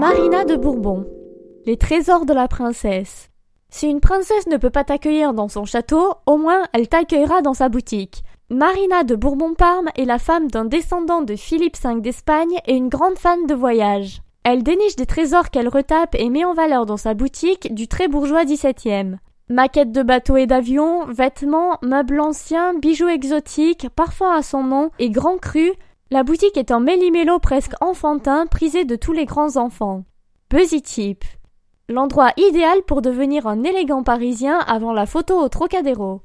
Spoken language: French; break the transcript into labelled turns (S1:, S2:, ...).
S1: Marina de Bourbon. Les trésors de la princesse. Si une princesse ne peut pas t'accueillir dans son château, au moins elle t'accueillera dans sa boutique. Marina de Bourbon-Parme est la femme d'un descendant de Philippe V d'Espagne et une grande fan de voyage. Elle déniche des trésors qu'elle retape et met en valeur dans sa boutique du très bourgeois XVIIe. Maquettes de bateaux et d'avions, vêtements, meubles anciens, bijoux exotiques, parfois à son nom et grands crus, la boutique est en méli-mélo presque enfantin, prisé de tous les grands enfants. Busy Tip. L'endroit idéal pour devenir un élégant parisien avant la photo au Trocadéro.